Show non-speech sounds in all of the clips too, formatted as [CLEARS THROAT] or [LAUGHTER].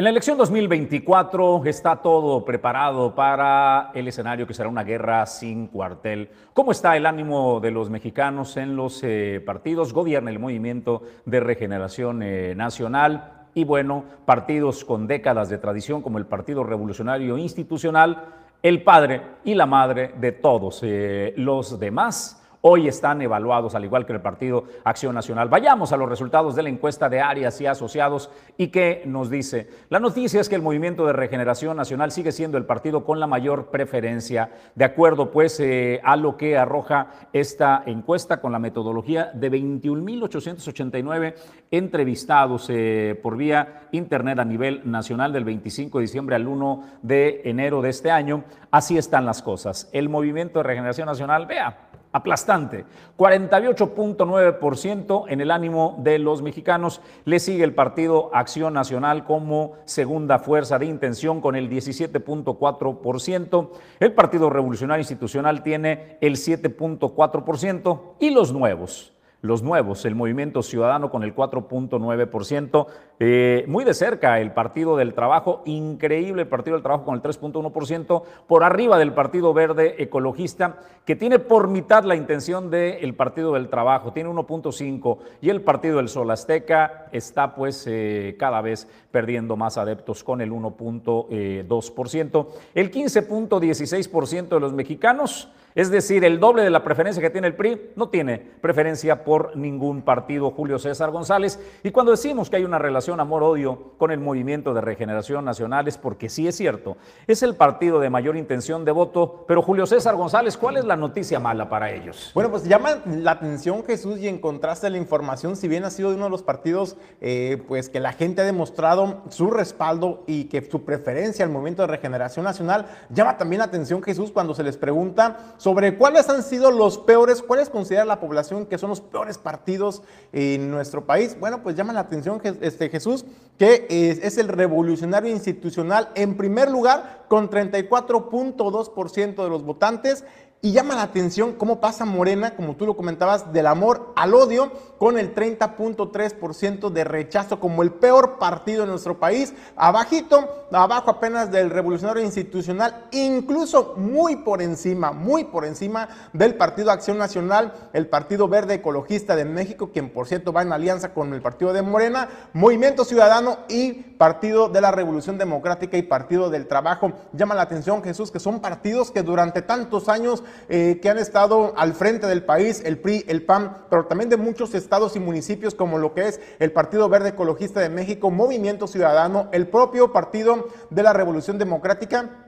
En la elección 2024 está todo preparado para el escenario que será una guerra sin cuartel. ¿Cómo está el ánimo de los mexicanos en los eh, partidos? Gobierna el movimiento de regeneración eh, nacional y bueno, partidos con décadas de tradición como el Partido Revolucionario Institucional, el padre y la madre de todos eh, los demás hoy están evaluados, al igual que el Partido Acción Nacional. Vayamos a los resultados de la encuesta de Arias y Asociados y qué nos dice. La noticia es que el Movimiento de Regeneración Nacional sigue siendo el partido con la mayor preferencia, de acuerdo pues eh, a lo que arroja esta encuesta con la metodología de 21.889 entrevistados eh, por vía internet a nivel nacional del 25 de diciembre al 1 de enero de este año. Así están las cosas. El Movimiento de Regeneración Nacional, vea, aplastante. 48.9% en el ánimo de los mexicanos. Le sigue el Partido Acción Nacional como segunda fuerza de intención con el 17.4%. El Partido Revolucionario Institucional tiene el 7.4% y los nuevos los nuevos, el Movimiento Ciudadano con el 4.9%, eh, muy de cerca el Partido del Trabajo, increíble el Partido del Trabajo con el 3.1%, por arriba del Partido Verde Ecologista, que tiene por mitad la intención del Partido del Trabajo, tiene 1.5%, y el Partido del Sol Azteca está pues eh, cada vez perdiendo más adeptos con el 1.2%. El 15.16% de los mexicanos es decir, el doble de la preferencia que tiene el PRI no tiene preferencia por ningún partido, Julio César González. Y cuando decimos que hay una relación amor-odio con el movimiento de regeneración nacional es porque sí es cierto, es el partido de mayor intención de voto, pero Julio César González, ¿cuál es la noticia mala para ellos? Bueno, pues llama la atención Jesús y en contraste la información, si bien ha sido uno de los partidos eh, pues que la gente ha demostrado su respaldo y que su preferencia al movimiento de regeneración nacional, llama también la atención Jesús cuando se les pregunta sobre cuáles han sido los peores, cuáles considera la población que son los peores partidos en nuestro país. Bueno, pues llama la atención este, Jesús que es, es el revolucionario institucional en primer lugar con 34.2% de los votantes y llama la atención cómo pasa Morena, como tú lo comentabas, del amor al odio, con el 30.3% de rechazo como el peor partido en nuestro país. Abajito, abajo apenas del revolucionario institucional, incluso muy por encima, muy por encima del Partido Acción Nacional, el Partido Verde Ecologista de México, quien por cierto va en alianza con el Partido de Morena, Movimiento Ciudadano y Partido de la Revolución Democrática y Partido del Trabajo. Llama la atención, Jesús, que son partidos que durante tantos años eh, que han estado al frente del país, el PRI, el PAN, pero también de muchos estados y municipios como lo que es el Partido Verde Ecologista de México, Movimiento Ciudadano, el propio Partido de la Revolución Democrática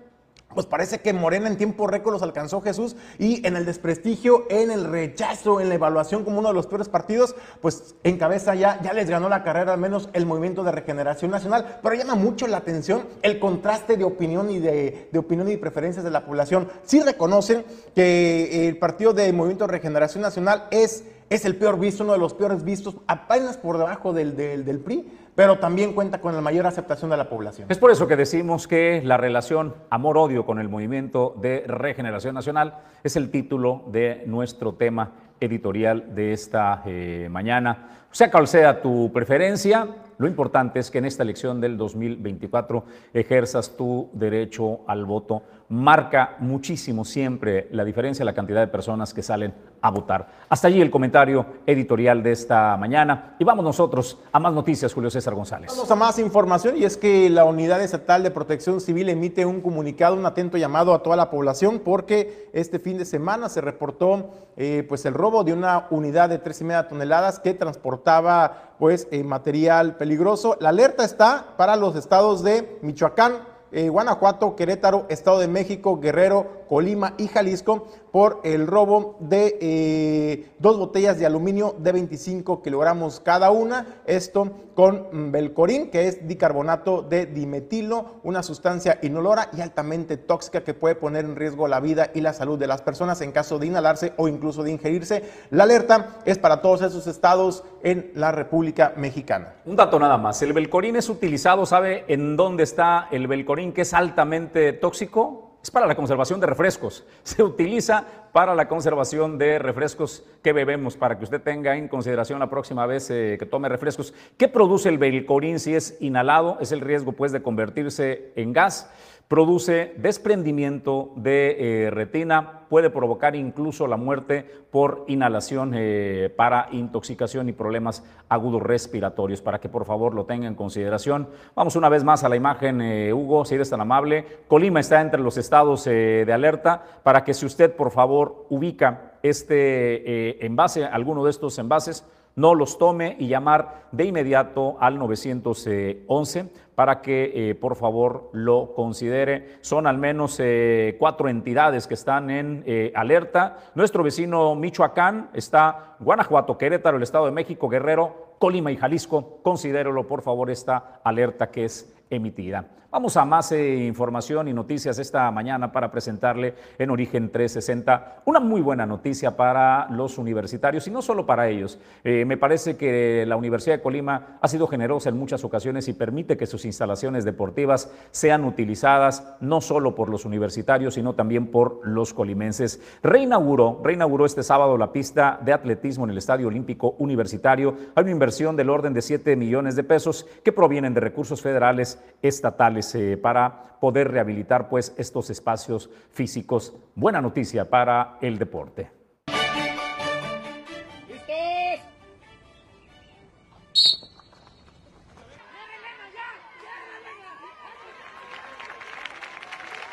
pues parece que Morena en tiempo récord los alcanzó Jesús y en el desprestigio, en el rechazo, en la evaluación como uno de los peores partidos, pues en cabeza ya, ya les ganó la carrera al menos el movimiento de regeneración nacional, pero llama mucho la atención el contraste de opinión y de, opinión y preferencias de la población. Sí reconocen que el partido de movimiento de regeneración nacional es, es el peor visto, uno de los peores vistos, apenas por debajo del, del, del PRI, pero también cuenta con la mayor aceptación de la población. Es por eso que decimos que la relación amor-odio con el movimiento de regeneración nacional es el título de nuestro tema editorial de esta eh, mañana. Sea cual sea tu preferencia, lo importante es que en esta elección del 2024 ejerzas tu derecho al voto. Marca muchísimo siempre la diferencia la cantidad de personas que salen a votar. Hasta allí el comentario editorial de esta mañana. Y vamos nosotros a más noticias, Julio César González. Vamos a más información y es que la Unidad Estatal de Protección Civil emite un comunicado, un atento llamado a toda la población porque este fin de semana se reportó eh, pues el robo de una unidad de tres y media toneladas que transportaba pues eh, material peligroso. La alerta está para los estados de Michoacán, eh, Guanajuato, Querétaro, Estado de México, Guerrero, Colima y Jalisco por el robo de eh, dos botellas de aluminio de 25 kilogramos cada una. Esto con Belcorín, que es dicarbonato de dimetilo, una sustancia inolora y altamente tóxica que puede poner en riesgo la vida y la salud de las personas en caso de inhalarse o incluso de ingerirse. La alerta es para todos esos estados en la República Mexicana. Un dato nada más. El Belcorín es utilizado, ¿sabe en dónde está el Belcorín que es altamente tóxico? Es para la conservación de refrescos. [LAUGHS] Se utiliza para la conservación de refrescos que bebemos, para que usted tenga en consideración la próxima vez eh, que tome refrescos. ¿Qué produce el belcorín si es inhalado? Es el riesgo pues de convertirse en gas produce desprendimiento de eh, retina, puede provocar incluso la muerte por inhalación eh, para intoxicación y problemas agudos respiratorios, para que por favor lo tenga en consideración. Vamos una vez más a la imagen, eh, Hugo, si eres tan amable. Colima está entre los estados de alerta para que si usted por favor ubica este envase, alguno de estos envases, no los tome y llamar de inmediato al 911 para que eh, por favor lo considere. Son al menos eh, cuatro entidades que están en eh, alerta. Nuestro vecino Michoacán está Guanajuato, Querétaro, el Estado de México, Guerrero, Colima y Jalisco. Considérelo por favor esta alerta que es emitida. Vamos a más eh, información y noticias esta mañana para presentarle en Origen 360 una muy buena noticia para los universitarios y no solo para ellos. Eh, me parece que la Universidad de Colima ha sido generosa en muchas ocasiones y permite que sus instalaciones deportivas sean utilizadas no solo por los universitarios, sino también por los colimenses. Reinauguró, reinauguró este sábado la pista de atletismo en el Estadio Olímpico Universitario. Hay una inversión del orden de 7 millones de pesos que provienen de recursos federales estatales eh, para poder rehabilitar pues estos espacios físicos. Buena noticia para el deporte.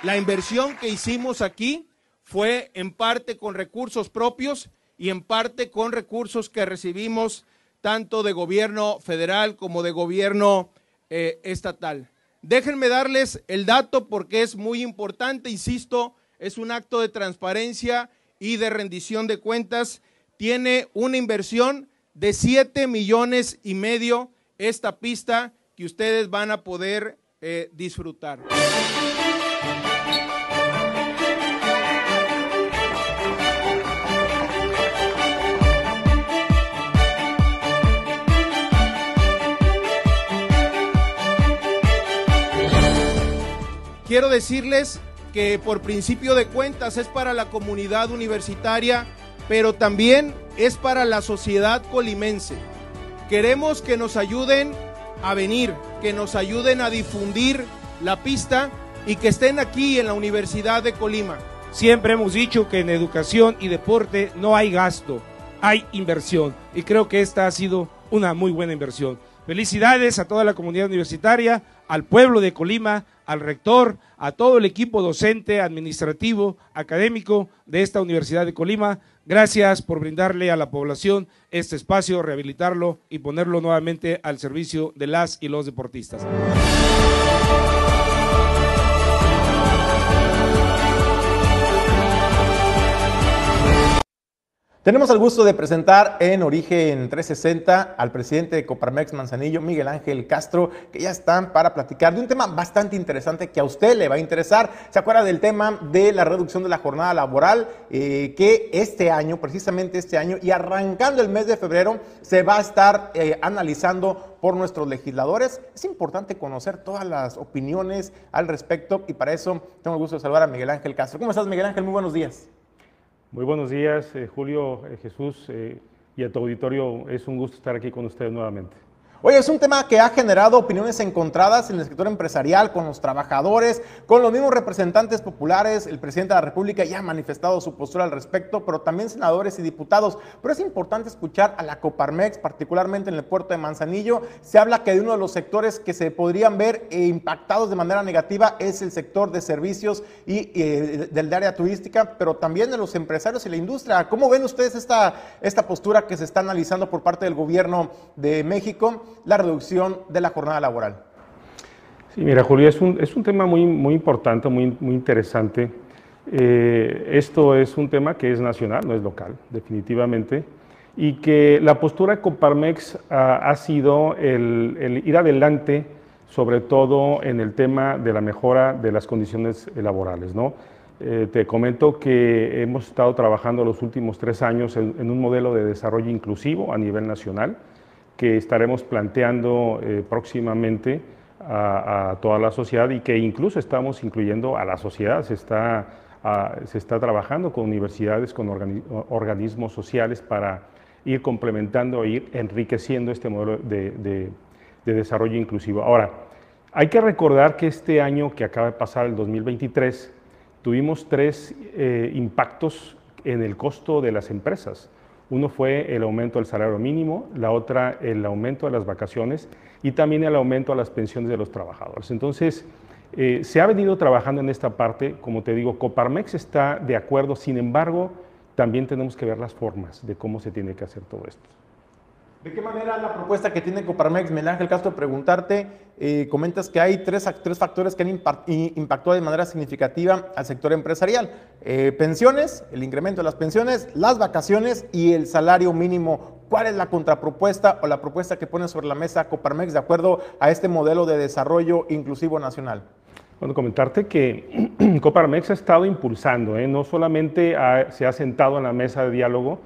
La inversión que hicimos aquí fue en parte con recursos propios y en parte con recursos que recibimos tanto de gobierno federal como de gobierno eh, estatal. Déjenme darles el dato porque es muy importante, insisto, es un acto de transparencia y de rendición de cuentas. Tiene una inversión de 7 millones y medio esta pista que ustedes van a poder eh, disfrutar. Quiero decirles que por principio de cuentas es para la comunidad universitaria, pero también es para la sociedad colimense. Queremos que nos ayuden a venir, que nos ayuden a difundir la pista y que estén aquí en la Universidad de Colima. Siempre hemos dicho que en educación y deporte no hay gasto, hay inversión. Y creo que esta ha sido una muy buena inversión. Felicidades a toda la comunidad universitaria, al pueblo de Colima, al rector, a todo el equipo docente, administrativo, académico de esta Universidad de Colima. Gracias por brindarle a la población este espacio, rehabilitarlo y ponerlo nuevamente al servicio de las y los deportistas. Tenemos el gusto de presentar en Origen 360 al presidente de Coparmex Manzanillo, Miguel Ángel Castro, que ya están para platicar de un tema bastante interesante que a usted le va a interesar. ¿Se acuerda del tema de la reducción de la jornada laboral? Eh, que este año, precisamente este año, y arrancando el mes de febrero, se va a estar eh, analizando por nuestros legisladores. Es importante conocer todas las opiniones al respecto y para eso tengo el gusto de saludar a Miguel Ángel Castro. ¿Cómo estás, Miguel Ángel? Muy buenos días. Muy buenos días, eh, Julio, eh, Jesús eh, y a tu auditorio. Es un gusto estar aquí con ustedes nuevamente. Oye, es un tema que ha generado opiniones encontradas en el sector empresarial, con los trabajadores, con los mismos representantes populares. El presidente de la República ya ha manifestado su postura al respecto, pero también senadores y diputados. Pero es importante escuchar a la Coparmex, particularmente en el puerto de Manzanillo. Se habla que de uno de los sectores que se podrían ver impactados de manera negativa es el sector de servicios y, del área turística, pero también de los empresarios y la industria. ¿Cómo ven ustedes esta, esta postura que se está analizando por parte del gobierno de México? La reducción de la jornada laboral? Sí, mira, Julio, es un, es un tema muy, muy importante, muy, muy interesante. Eh, esto es un tema que es nacional, no es local, definitivamente, y que la postura de Coparmex ha sido el, ir adelante, sobre todo en el tema de la mejora de las condiciones laborales. ¿no? Eh, te comento que hemos estado trabajando los últimos tres años en un modelo de desarrollo inclusivo a nivel nacional, que estaremos planteando eh, próximamente a, toda la sociedad y que incluso estamos incluyendo a la sociedad. Se está se está trabajando con universidades, con organismos sociales para ir complementando e ir enriqueciendo este modelo de, desarrollo inclusivo. Ahora, hay que recordar que este año que acaba de pasar, el 2023, tuvimos tres eh, impactos en el costo de las empresas. Uno fue el aumento del salario mínimo, la otra el aumento de las vacaciones y también el aumento de las pensiones de los trabajadores. Entonces, eh, se ha venido trabajando en esta parte, como te digo, Coparmex está de acuerdo, sin embargo, también tenemos que ver las formas de cómo se tiene que hacer todo esto. ¿De qué manera la propuesta que tiene Coparmex, Miguel Ángel Castro, preguntarte, eh, comentas que hay tres, tres factores que han impactado de manera significativa al sector empresarial. Eh, pensiones, el incremento de las pensiones, las vacaciones y el salario mínimo. ¿Cuál es la contrapropuesta o la propuesta que pone sobre la mesa Coparmex de acuerdo a este modelo de desarrollo inclusivo nacional? Bueno, comentarte que [CLEARS THROAT] Coparmex ha estado impulsando, ¿eh? no solamente se ha sentado en la mesa de diálogo,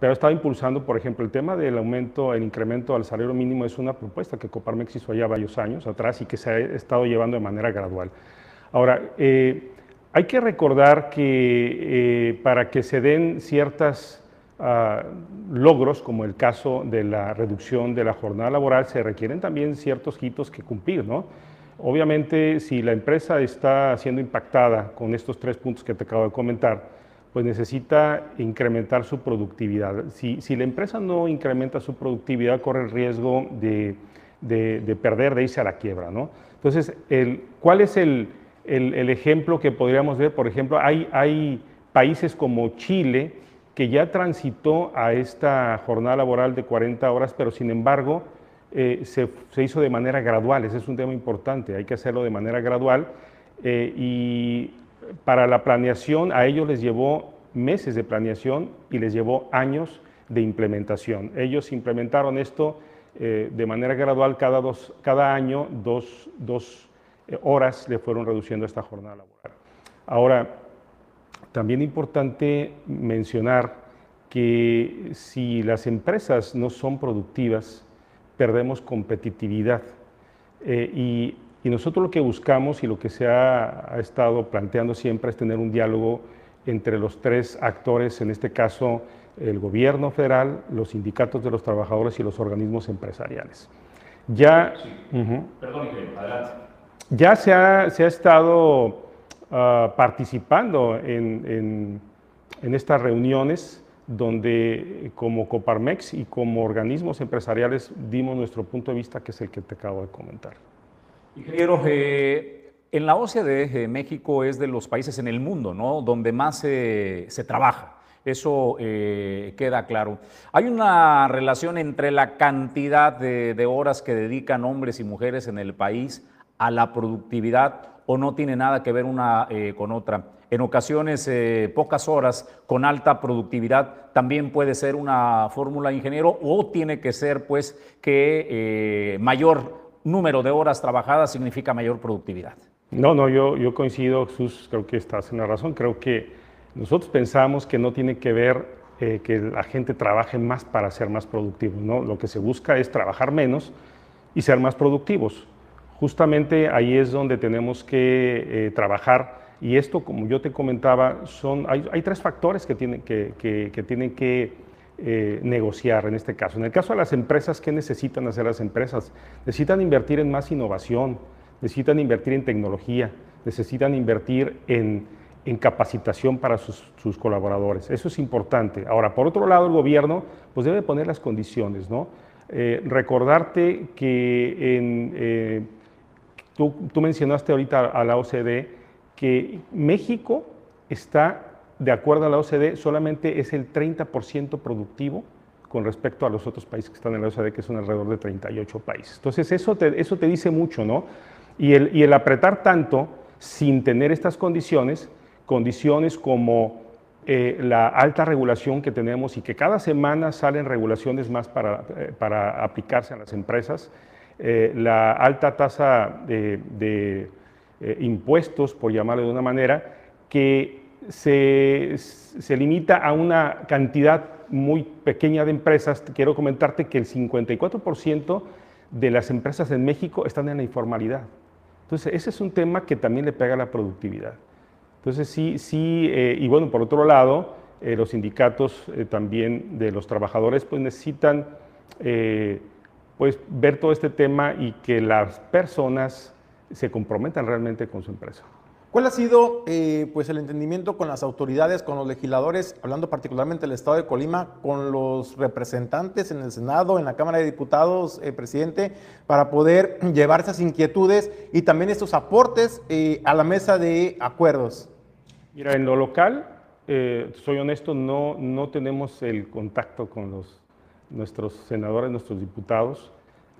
pero ha estado impulsando, por ejemplo, el tema del aumento, el incremento al salario mínimo es una propuesta que Coparmex hizo ya varios años atrás y que se ha estado llevando de manera gradual. Ahora, eh, hay que recordar que eh, para que se den ciertos ah, logros, como el caso de la reducción de la jornada laboral, se requieren también ciertos hitos que cumplir, ¿no? Obviamente, si la empresa está siendo impactada con estos tres puntos que te acabo de comentar, pues necesita incrementar su productividad. Si, la empresa no incrementa su productividad, corre el riesgo de, perder, de irse a la quiebra. ¿no? Entonces, ¿cuál es el, ejemplo que podríamos ver? Por ejemplo, hay, hay países como Chile que ya transitó a esta jornada laboral de 40 horas, pero sin embargo eh, se, hizo de manera gradual. Ese es un tema importante, hay que hacerlo de manera gradual. Eh, y para la planeación a ellos les llevó meses de planeación y les llevó años de implementación. Ellos implementaron esto eh, de manera gradual, cada, dos, cada año dos, dos eh, horas le fueron reduciendo esta jornada laboral. Ahora, también importante mencionar que si las empresas no son productivas, perdemos competitividad. Eh, y y nosotros lo que buscamos y lo que se ha, estado planteando siempre es tener un diálogo entre los tres actores, en este caso el gobierno federal, los sindicatos de los trabajadores y los organismos empresariales. Ya, Perdón, adelante. ya se ha, se ha estado ah, participando en, en estas reuniones donde como Coparmex y como organismos empresariales dimos nuestro punto de vista, que es el que te acabo de comentar. Ingeniero, eh, en la OCDE eh, México es de los países en el mundo ¿no? donde más se trabaja. Eso eh, queda claro. Hay una relación entre la cantidad de, horas que dedican hombres y mujeres en el país a la productividad o no tiene nada que ver una con otra. En ocasiones, pocas horas con alta productividad también puede ser una fórmula, ingeniero, o tiene que ser, pues, que mayor número de horas trabajadas significa mayor productividad. No, no, yo, yo coincido, Jesús, creo que estás en la razón. Creo que nosotros pensamos que no tiene que ver eh, que la gente trabaje más para ser más productivos, ¿no? Lo que se busca es trabajar menos y ser más productivos. Justamente ahí es donde tenemos que eh, trabajar y esto, como yo te comentaba, son, hay, hay tres factores que tienen que, que, que tienen que eh, negociar en este caso. En el caso de las empresas, ¿qué necesitan hacer las empresas? Necesitan invertir en más innovación, necesitan invertir en tecnología, necesitan invertir en, capacitación para sus, colaboradores. Eso es importante. Ahora, por otro lado, el gobierno pues debe poner las condiciones, ¿no? Eh, recordarte que eh, tú, tú mencionaste ahorita a la OCDE que México está de acuerdo a la OCDE, solamente es el 30% productivo con respecto a los otros países que están en la OCDE, que son alrededor de 38 países. Entonces, eso te, eso te dice mucho, ¿no? Y el, y el apretar tanto sin tener estas condiciones, condiciones como eh, la alta regulación que tenemos y que cada semana salen regulaciones más para, eh, para aplicarse a las empresas, eh, la alta tasa de, de impuestos, por llamarlo de una manera, que se, limita a una cantidad muy pequeña de empresas. Quiero comentarte que el 54% de las empresas en México están en la informalidad. Entonces, ese es un tema que también le pega a la productividad. Entonces sí, sí, eh, y bueno, por otro lado, eh, los sindicatos eh, también de los trabajadores pues necesitan pues ver todo este tema y que las personas se comprometan realmente con su empresa. ¿Cuál ha sido eh, pues el entendimiento con las autoridades, con los legisladores, hablando particularmente del Estado de Colima, con los representantes en el Senado, en la Cámara de Diputados, eh, presidente, para poder llevar esas inquietudes y también estos aportes eh, a la mesa de acuerdos? Mira, en lo local, soy honesto, no, no tenemos el contacto con los, nuestros senadores, nuestros diputados.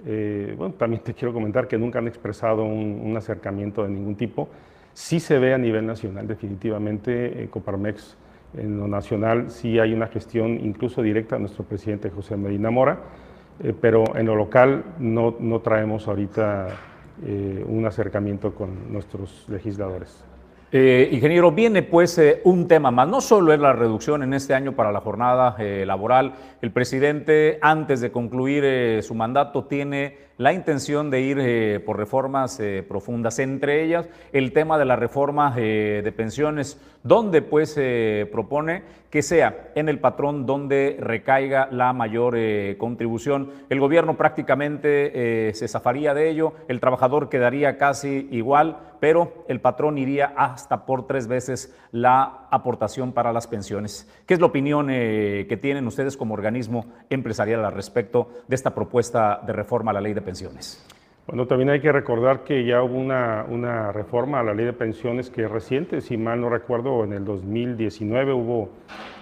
bueno, también te quiero comentar que nunca han expresado un, un acercamiento de ningún tipo. Sí se ve a nivel nacional, definitivamente, eh, Coparmex en lo nacional sí hay una gestión incluso directa a nuestro presidente José Medina Mora, eh, pero en lo local no, no traemos ahorita eh, un acercamiento con nuestros legisladores. Ingeniero, viene pues un tema más. No solo es la reducción en este año para la jornada laboral. El presidente, antes de concluir su mandato, tiene la intención de ir por reformas profundas, entre ellas el tema de la reforma de pensiones, donde pues se propone que sea en el patrón donde recaiga la mayor contribución. El gobierno prácticamente se zafaría de ello, el trabajador quedaría casi igual, pero el patrón iría hasta por tres veces la aportación para las pensiones. ¿Qué es la opinión eh, que tienen ustedes como organismo empresarial al respecto de esta propuesta de reforma a la ley de pensiones? Bueno, también hay que recordar que ya hubo una, una reforma a la ley de pensiones que es reciente, si mal no recuerdo, en el 2019 hubo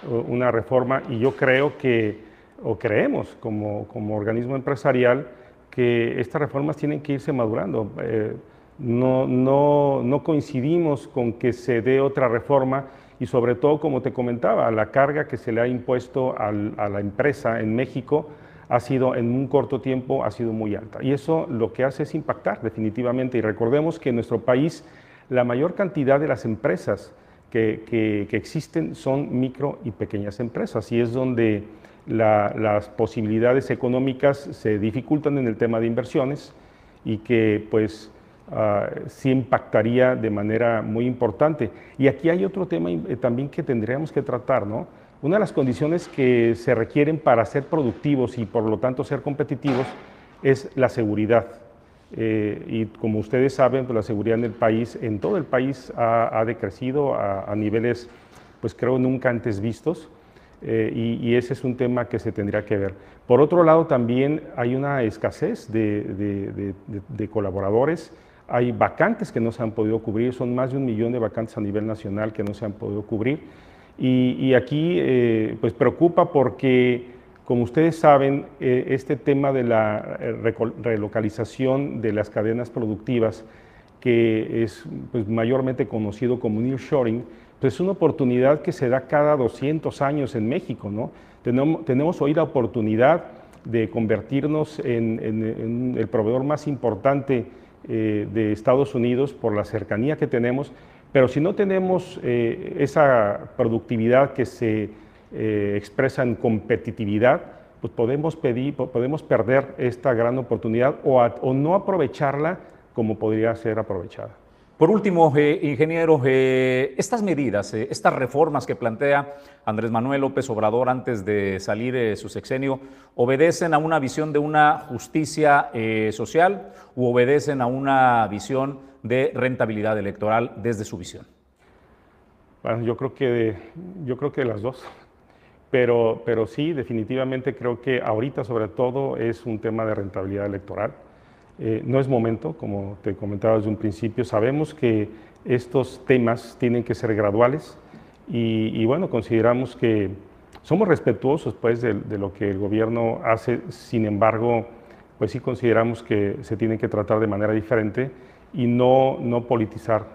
uh, una reforma y yo creo que, o creemos como, como organismo empresarial, que estas reformas tienen que irse madurando. Eh, no, no, no coincidimos con que se dé otra reforma y sobre todo, como te comentaba, la carga que se le ha impuesto a la empresa en México ha sido en un corto tiempo ha sido muy alta y eso lo que hace es impactar definitivamente y recordemos que en nuestro país la mayor cantidad de las empresas que, que, existen son micro y pequeñas empresas y es donde las posibilidades económicas se dificultan en el tema de inversiones y que pues uh, sí impactaría de manera muy importante. Y aquí hay otro tema eh, también que tendríamos que tratar, ¿no? Una de las condiciones que se requieren para ser productivos y por lo tanto ser competitivos es la seguridad. Eh, y como ustedes saben, pues la seguridad en el país, en todo el país, ha, decrecido a, niveles, pues creo, nunca antes vistos. Eh, y, ese es un tema que se tendría que ver. Por otro lado, también hay una escasez de, de colaboradores hay vacantes que no se han podido cubrir, son más de un millón de vacantes a nivel nacional que no se han podido cubrir. Y, aquí eh, pues preocupa porque, como ustedes saben, eh, este tema de la eh, relocalización de las cadenas productivas, que es pues, mayormente conocido como nearshoring, pues es una oportunidad que se da cada 200 años en México. ¿no? Tenemos, tenemos hoy la oportunidad de convertirnos en, en el proveedor más importante de Estados Unidos por la cercanía que tenemos, pero si no tenemos eh, esa productividad que se eh, expresa en competitividad, pues podemos, pedir, podemos perder esta gran oportunidad o, o no aprovecharla como podría ser aprovechada. Por último, eh, ingeniero, eh, estas medidas, eh, estas reformas que plantea Andrés Manuel López Obrador antes de salir de su sexenio, ¿obedecen a una visión de una justicia social u obedecen a una visión de rentabilidad electoral desde su visión? Bueno, yo creo que, yo creo que las dos. Pero, pero sí, definitivamente creo que ahorita sobre todo es un tema de rentabilidad electoral eh, no es momento, como te comentaba desde un principio, sabemos que estos temas tienen que ser graduales y, bueno, consideramos que somos respetuosos pues de, lo que el gobierno hace, sin embargo, pues sí consideramos que se tiene que tratar de manera diferente y no, no politizar,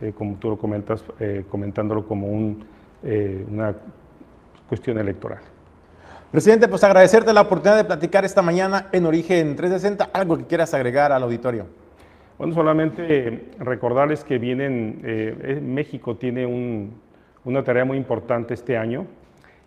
eh, como tú lo comentas, eh, comentándolo como una cuestión electoral. Presidente, pues agradecerte la oportunidad de platicar esta mañana en Origen 360. ¿Algo que quieras agregar al auditorio? Bueno, solamente recordarles que vienen, eh, eh, México tiene una tarea muy importante este año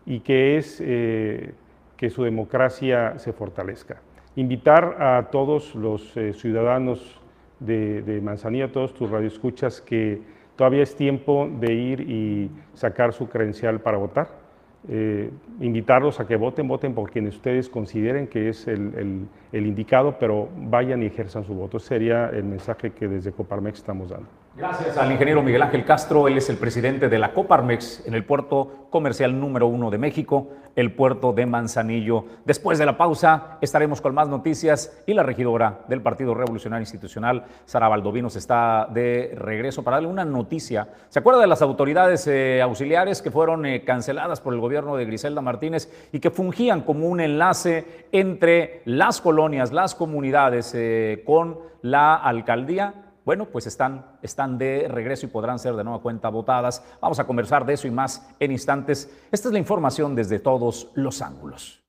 y que es eh, que su democracia se fortalezca. Invitar a todos los ciudadanos de, de Manzanilla, a todos tus radioescuchas, que todavía es tiempo de ir y sacar su credencial para votar. Eh, invitarlos a que voten, voten por quienes ustedes consideren que es el, el indicado, pero vayan y ejerzan su voto. Ese sería el mensaje que desde Coparmex estamos dando. Gracias al ingeniero Miguel Ángel Castro. Él es el presidente de la Coparmex en el puerto comercial número uno de México, el puerto de Manzanillo. Después de la pausa estaremos con más noticias y la regidora del Partido Revolucionario Institucional, Sara Valdovinos, está de regreso para darle una noticia. ¿Se acuerda de las autoridades eh, auxiliares que fueron eh, canceladas por el gobierno de Griselda Martínez y que fungían como un enlace entre las colonias, las comunidades eh, con la alcaldía? Bueno, pues están, están de regreso y podrán ser de nueva cuenta votadas. Vamos a conversar de eso y más en instantes. Esta es la información desde todos los ángulos.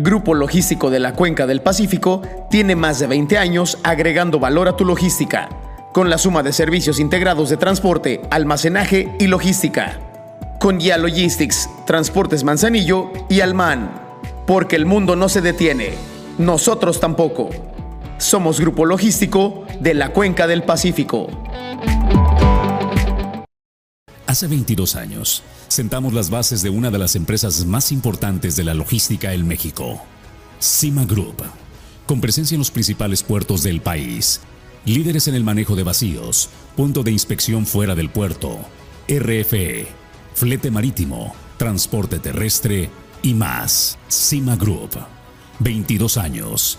Grupo Logístico de la Cuenca del Pacífico tiene más de 20 años agregando valor a tu logística, con la suma de servicios integrados de transporte, almacenaje y logística. Con Ya Logistics, Transportes Manzanillo y Alman. Porque el mundo no se detiene, nosotros tampoco. Somos Grupo Logístico de la Cuenca del Pacífico. Hace 22 años, sentamos las bases de una de las empresas más importantes de la logística en México, Cima Group, con presencia en los principales puertos del país, líderes en el manejo de vacíos, punto de inspección fuera del puerto, RFE, flete marítimo, transporte terrestre y más. Cima Group, 22 años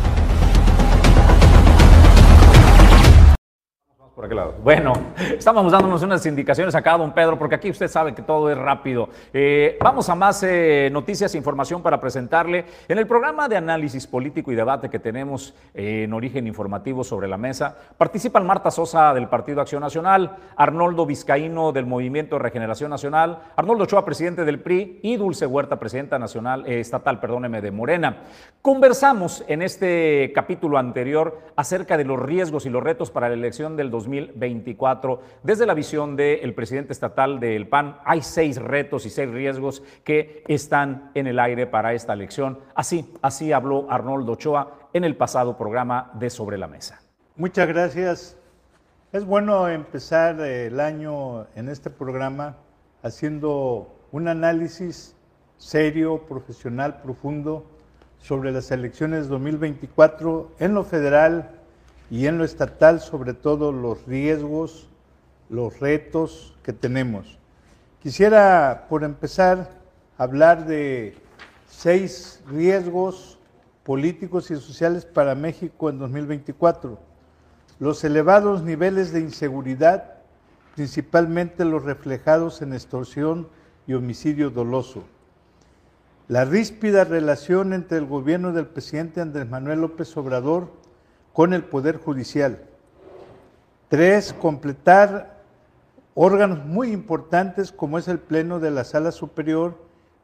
Bueno, [LAUGHS] estábamos dándonos unas indicaciones acá, don Pedro, porque aquí usted sabe que todo es rápido. Eh, vamos a más eh, noticias e información para presentarle. En el programa de análisis político y debate que tenemos eh, en origen informativo sobre la mesa, participan Marta Sosa del Partido Acción Nacional, Arnoldo Vizcaíno del Movimiento Regeneración Nacional, Arnoldo Ochoa, presidente del PRI, y Dulce Huerta, presidenta nacional, estatal, perdóneme, de Morena. Conversamos en este capítulo anterior acerca de los riesgos y los retos para la elección del 2020 2024. Desde la visión del presidente estatal del PAN, hay seis retos y seis riesgos que están en el aire para esta elección. Así, así habló Arnoldo Ochoa en el pasado programa de Sobre la Mesa. Muchas gracias. Es bueno empezar el año en este programa haciendo un análisis serio, profesional, profundo sobre las elecciones 2024 en lo federal y en lo estatal sobre todo los riesgos, los retos que tenemos. Quisiera, por empezar, hablar de seis riesgos políticos y sociales para México en 2024. Los elevados niveles de inseguridad, principalmente los reflejados en extorsión y homicidio doloso. La ríspida relación entre el gobierno del presidente Andrés Manuel López Obrador con el Poder Judicial. Tres, completar órganos muy importantes como es el Pleno de la Sala Superior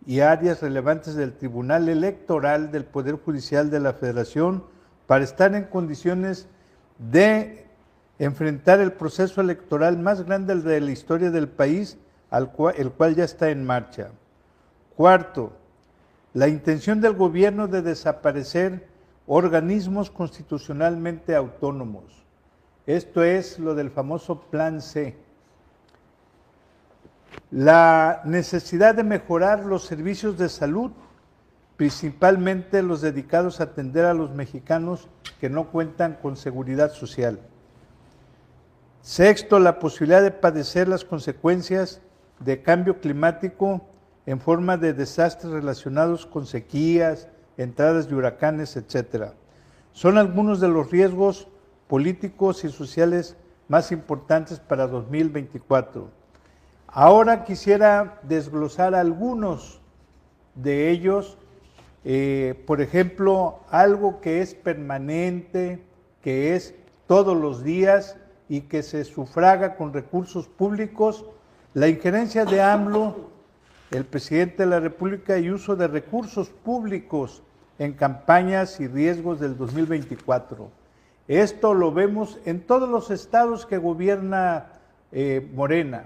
y áreas relevantes del Tribunal Electoral del Poder Judicial de la Federación para estar en condiciones de enfrentar el proceso electoral más grande de la historia del país, el cual ya está en marcha. Cuarto, la intención del gobierno de desaparecer organismos constitucionalmente autónomos. Esto es lo del famoso Plan C. La necesidad de mejorar los servicios de salud, principalmente los dedicados a atender a los mexicanos que no cuentan con seguridad social. Sexto, la posibilidad de padecer las consecuencias de cambio climático en forma de desastres relacionados con sequías, entradas de huracanes, etcétera. Son algunos de los riesgos políticos y sociales más importantes para 2024. Ahora quisiera desglosar algunos de ellos, eh, por ejemplo, algo que es permanente, que es todos los días y que se sufraga con recursos públicos, la injerencia de AMLO, el presidente de la República, y uso de recursos públicos en campañas y riesgos del 2024. Esto lo vemos en todos los estados que gobierna eh, Morena.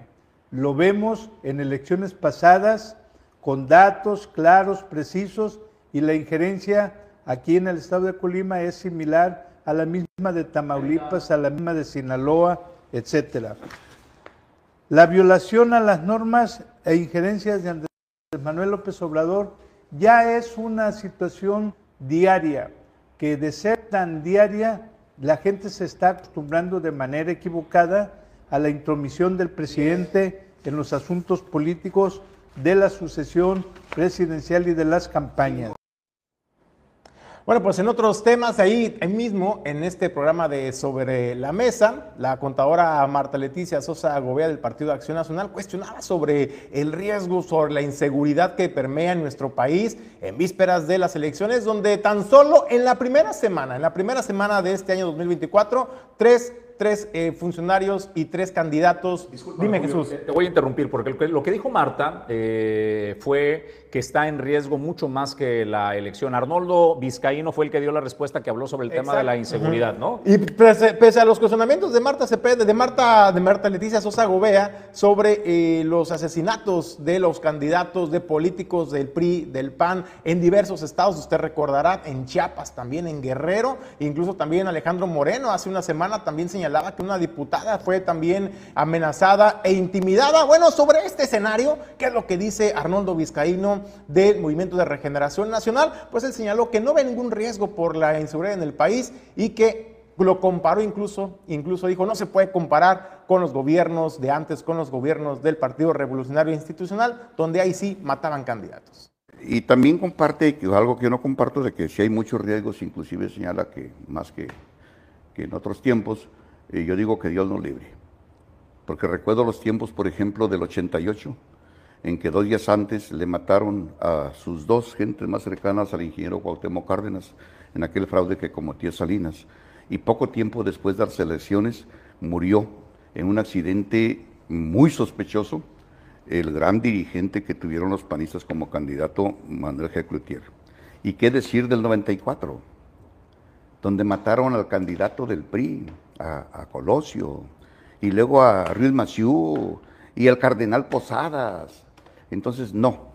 Lo vemos en elecciones pasadas con datos claros, precisos, y la injerencia aquí en el estado de Colima es similar a la misma de Tamaulipas, a la misma de Sinaloa, etcétera. La violación a las normas e injerencias de Andrés Manuel López Obrador ya es una situación diaria, que de ser tan diaria, la gente se está acostumbrando de manera equivocada a la intromisión del presidente en los asuntos políticos de la sucesión presidencial y de las campañas. Bueno, pues en otros temas, ahí, mismo, en este programa de Sobre la Mesa, la contadora Marta Leticia Sosa Gobea del Partido de Acción Nacional cuestionaba sobre el riesgo, sobre la inseguridad que permea en nuestro país en vísperas de las elecciones, donde tan solo en la primera semana, en la primera semana de este año 2024, tres tres eh, funcionarios y tres candidatos. Dime, Jesús. Te voy a interrumpir porque lo que dijo Marta eh, fue que está en riesgo mucho más que la elección. Arnoldo Vizcaíno fue el que dio la respuesta que habló sobre el tema de la inseguridad, ¿no? Y pese, a los cuestionamientos de Marta Cepeda, de Marta, de Marta Leticia Sosa Gobea sobre eh, los asesinatos de los candidatos de políticos del PRI, del PAN, en diversos estados, usted recordará, en Chiapas, también en Guerrero, incluso también Alejandro Moreno hace una semana también señalaba que una diputada fue también amenazada e intimidada. Bueno, sobre este escenario, ¿qué es lo que dice Arnoldo Vizcaíno? Del Movimiento de Regeneración Nacional, pues él señaló que no ve ningún riesgo por la inseguridad en el país y que lo comparó incluso, incluso dijo, no se puede comparar con los gobiernos de antes, con los gobiernos del Partido Revolucionario Institucional, donde ahí sí mataban candidatos. Y también comparte algo que yo no comparto, de que si hay muchos riesgos, inclusive señala que más que, que en otros tiempos, eh, yo digo que Dios nos libre. Porque recuerdo los tiempos, por ejemplo, del 88, en que dos días antes le mataron a sus dos gentes más cercanas al ingeniero Cuauhtémoc Cárdenas en aquel fraude que cometió Salinas. Y poco tiempo después de las elecciones murió en un accidente muy sospechoso el gran dirigente que tuvieron los panistas como candidato Manuel G. Cloutier. ¿Y qué decir del 94? Donde mataron al candidato del PRI, a, Colosio, y luego a Ruiz Maciú y al cardenal Posadas. Entonces, no,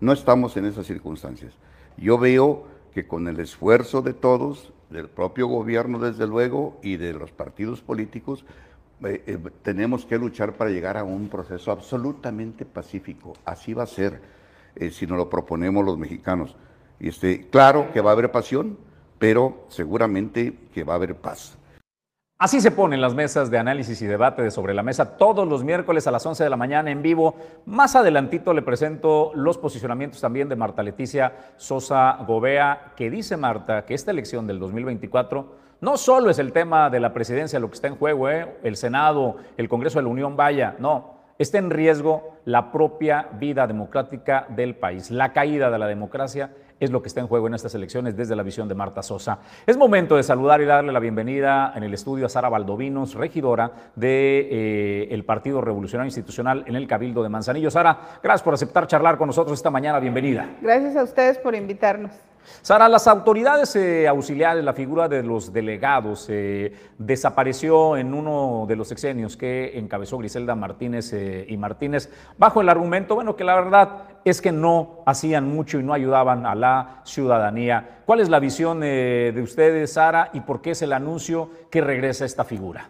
no estamos en esas circunstancias. Yo veo que con el esfuerzo de todos, del propio gobierno desde luego y de los partidos políticos, eh, eh, tenemos que luchar para llegar a un proceso absolutamente pacífico. Así va a ser eh, si nos lo proponemos los mexicanos. Y este, claro que va a haber pasión, pero seguramente que va a haber paz. Así se ponen las mesas de análisis y debate de sobre la mesa todos los miércoles a las 11 de la mañana en vivo. Más adelantito le presento los posicionamientos también de Marta Leticia Sosa Gobea, que dice Marta que esta elección del 2024 no solo es el tema de la presidencia lo que está en juego, ¿eh? el Senado, el Congreso de la Unión, vaya, no, está en riesgo la propia vida democrática del país, la caída de la democracia es lo que está en juego en estas elecciones desde la visión de Marta Sosa. Es momento de saludar y darle la bienvenida en el estudio a Sara Valdovinos, regidora del de, eh, Partido Revolucionario Institucional en el Cabildo de Manzanillo. Sara, gracias por aceptar charlar con nosotros esta mañana. Bienvenida. Gracias a ustedes por invitarnos. Sara, las autoridades eh, auxiliares, la figura de los delegados, eh, desapareció en uno de los sexenios que encabezó Griselda Martínez y Martínez, bajo el argumento, bueno, que la verdad es que no hacían mucho y no ayudaban a la ciudadanía. ¿Cuál es la visión eh, de ustedes, Sara, y por qué es el anuncio que regresa esta figura?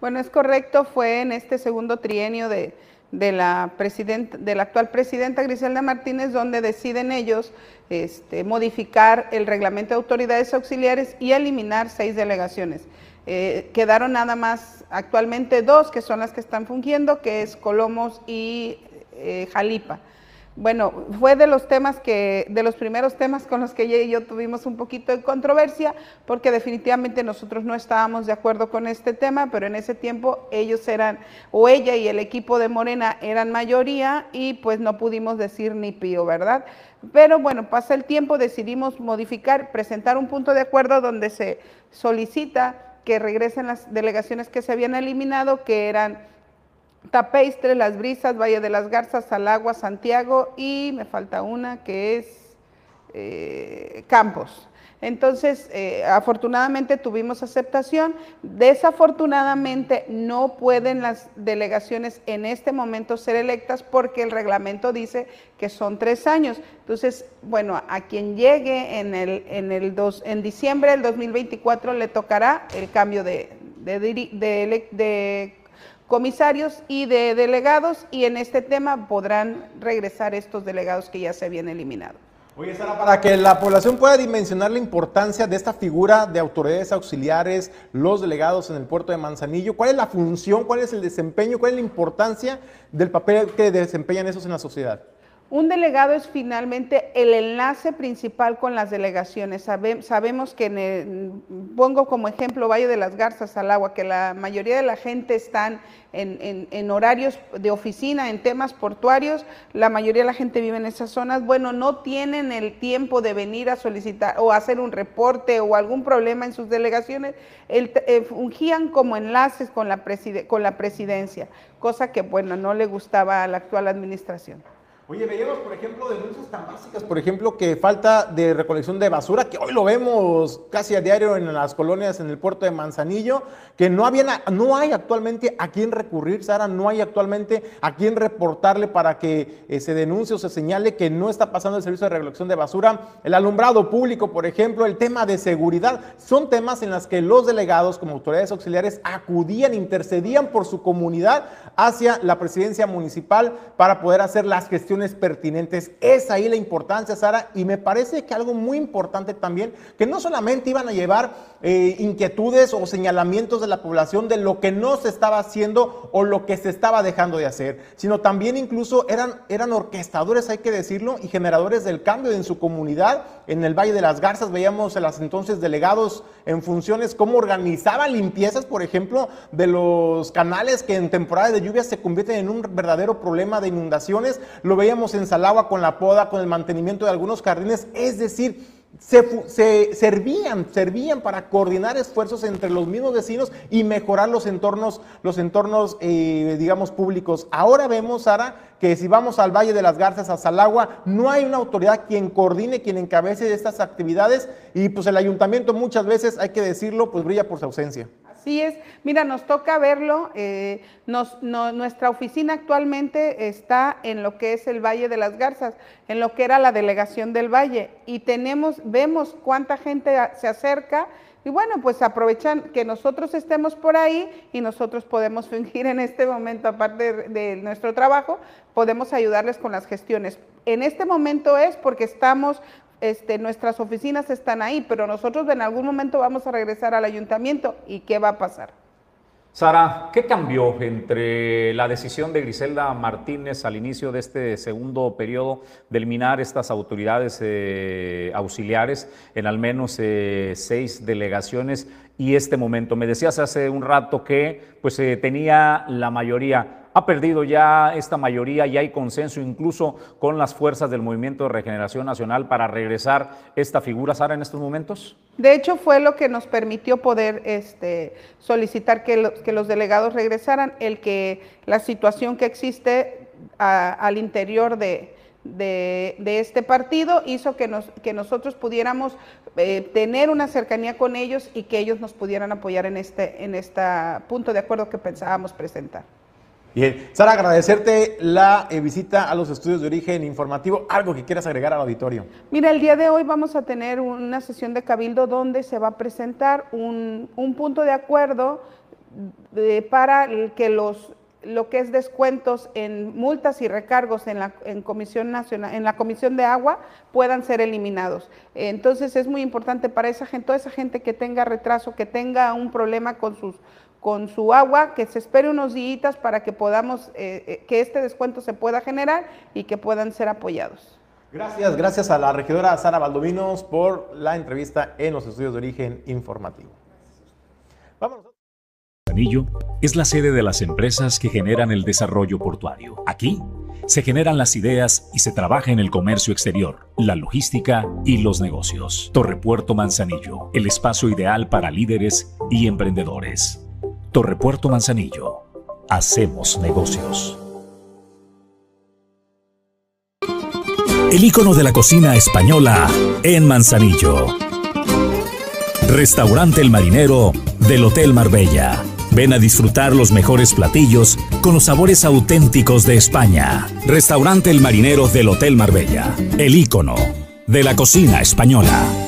Bueno, es correcto, fue en este segundo trienio de, la, de la actual presidenta Griselda Martínez, donde deciden ellos este, modificar el reglamento de autoridades auxiliares y eliminar seis delegaciones. Eh, quedaron nada más actualmente dos, que son las que están fungiendo, que es Colomos y eh, Jalipa. Bueno, fue de los temas que, de los primeros temas con los que ella y yo tuvimos un poquito de controversia, porque definitivamente nosotros no estábamos de acuerdo con este tema, pero en ese tiempo ellos eran, o ella y el equipo de Morena eran mayoría y pues no pudimos decir ni pío, ¿verdad? Pero bueno, pasa el tiempo, decidimos modificar, presentar un punto de acuerdo donde se solicita que regresen las delegaciones que se habían eliminado, que eran Tapeistre, Las Brisas, Valle de las Garzas, Salagua, Santiago y me falta una que es eh, Campos. Entonces, eh, afortunadamente tuvimos aceptación. Desafortunadamente no pueden las delegaciones en este momento ser electas porque el reglamento dice que son tres años. Entonces, bueno, a quien llegue en, el, en, el dos, en diciembre del 2024 le tocará el cambio de, de, de comisarios y de delegados y en este tema podrán regresar estos delegados que ya se habían eliminado. Oye, Sara, para que la población pueda dimensionar la importancia de esta figura de autoridades auxiliares, los delegados en el puerto de Manzanillo, ¿cuál es la función, cuál es el desempeño, cuál es la importancia del papel que desempeñan esos en la sociedad? Un delegado es finalmente el enlace principal con las delegaciones. sabemos que, pongo como ejemplo Valle de las Garzas al agua, que la mayoría de la gente están en, horarios de oficina, en temas portuarios, la mayoría de la gente vive en esas zonas. Bueno, no tienen el tiempo de venir a solicitar o hacer un reporte o algún problema en sus delegaciones. Eh, fungían como enlaces con la, con la presidencia, cosa que, bueno, no le gustaba a la actual administración. Oye, veíamos, por ejemplo, denuncias tan básicas, por ejemplo, que falta de recolección de basura, que hoy lo vemos casi a diario en las colonias en el puerto de Manzanillo, que no, había, no hay actualmente a quién recurrir, Sara, no hay actualmente a quién reportarle para que eh, se denuncie o se señale que no está pasando el servicio de recolección de basura. El alumbrado público, por ejemplo, el tema de seguridad, son temas en los que los delegados como autoridades auxiliares acudían, intercedían por su comunidad hacia la presidencia municipal para poder hacer las gestiones pertinentes. Es ahí la importancia, Sara, y me parece que algo muy importante también, que no solamente iban a llevar eh, inquietudes o señalamientos de la población de lo que no se estaba haciendo o lo que se estaba dejando de hacer, sino también incluso eran, eran orquestadores, hay que decirlo, y generadores del cambio en su comunidad. En el Valle de las Garzas veíamos a los entonces delegados en funciones cómo organizaban limpiezas, por ejemplo, de los canales que en temporada de lluvia se convierten en un verdadero problema de inundaciones. Lo veíamos en Salagua con la poda, con el mantenimiento de algunos jardines, es decir, se, servían, servían para coordinar esfuerzos entre los mismos vecinos y mejorar los entornos, los entornos, eh, digamos, públicos. Ahora vemos, Sara, que si vamos al Valle de las Garzas, a Salagua, no hay una autoridad quien coordine, quien encabece estas actividades y pues el ayuntamiento muchas veces, hay que decirlo, pues brilla por su ausencia. Así es. Mira, nos toca verlo. Eh, nuestra oficina actualmente está en lo que es el Valle de las Garzas, en lo que era la delegación del Valle. Y tenemos, vemos cuánta gente se acerca. Y bueno, pues aprovechan que nosotros estemos por ahí y nosotros podemos [LAUGHS] fingir en este momento, aparte de nuestro trabajo, podemos ayudarles con las gestiones. En este momento es porque estamos este, nuestras oficinas están ahí, pero nosotros en algún momento vamos a regresar al ayuntamiento y ¿qué va a pasar? Sara, ¿qué cambió entre la decisión de Griselda Martínez al inicio de este segundo periodo de eliminar estas autoridades eh, auxiliares en al menos eh, seis delegaciones y este momento? Me decías hace un rato que pues eh, tenía la mayoría ha perdido ya esta mayoría y hay consenso incluso con las fuerzas del Movimiento de Regeneración Nacional para regresar esta figura, Sara, en estos momentos? De hecho, fue lo que nos permitió poder este, solicitar que, los delegados regresaran, el que la situación que existe al interior de, este partido hizo que nosotros pudiéramos eh, tener una cercanía con ellos y que ellos nos pudieran apoyar en este, en este punto de acuerdo que pensábamos presentar. Bien, Sara, agradecerte la eh, visita a los estudios de origen informativo. ¿Algo que quieras agregar al auditorio? Mira, el día de hoy vamos a tener una sesión de cabildo donde se va a presentar un, punto de acuerdo para que los lo que es descuentos en multas y recargos en la en comisión nacional en la comisión de agua puedan ser eliminados entonces es muy importante para esa gente toda esa gente que tenga retraso que tenga un problema con sus con su agua, que se espere unos días para que podamos, eh, eh, que este descuento se pueda generar y que puedan ser apoyados. Gracias, gracias a la regidora Sara Valdovinos por la entrevista en los estudios de origen informativo. Vámonos. Anillo es la sede de las empresas que generan el desarrollo portuario. Aquí se generan las ideas y se trabaja en el comercio exterior, la logística y los negocios. Torrepuerto Manzanillo, el espacio ideal para líderes y emprendedores. Torrepuerto Manzanillo, hacemos negocios. El icono de la cocina española en Manzanillo. Restaurante El Marinero del Hotel Marbella Ven a disfrutar los mejores platillos con los sabores auténticos de España. Restaurante El Marinero del Hotel Marbella, el ícono de la cocina española.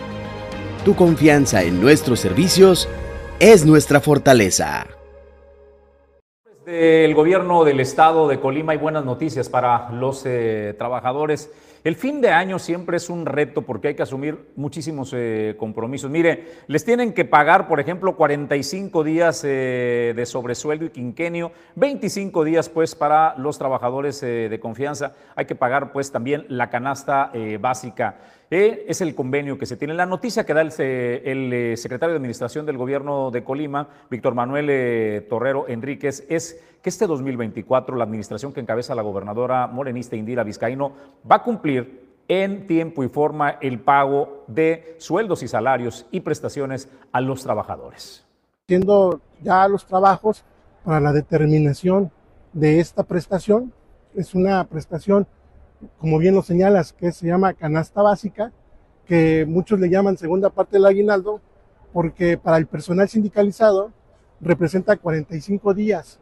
Tu confianza en nuestros servicios es nuestra fortaleza. Del gobierno del estado de Colima hay buenas noticias para los eh, trabajadores. El fin de año siempre es un reto porque hay que asumir muchísimos eh, compromisos. Mire, les tienen que pagar, por ejemplo, 45 días eh, de sobresueldo y quinquenio, 25 días pues para los trabajadores de confianza. Hay que pagar pues también la canasta básica es el convenio que se tiene. La noticia que da el, eh, secretario de Administración del Gobierno de Colima, Víctor Manuel eh, Torrero Enríquez, es que este 2024 la administración que encabeza la gobernadora morenista Indira Vizcaíno va a cumplir en tiempo y forma el pago de sueldos y salarios y prestaciones a los trabajadores. Haciendo ya los trabajos para la determinación de esta prestación, es una prestación como bien lo señalas, que se llama canasta básica, que muchos le llaman segunda parte del aguinaldo, porque para el personal sindicalizado representa 45 días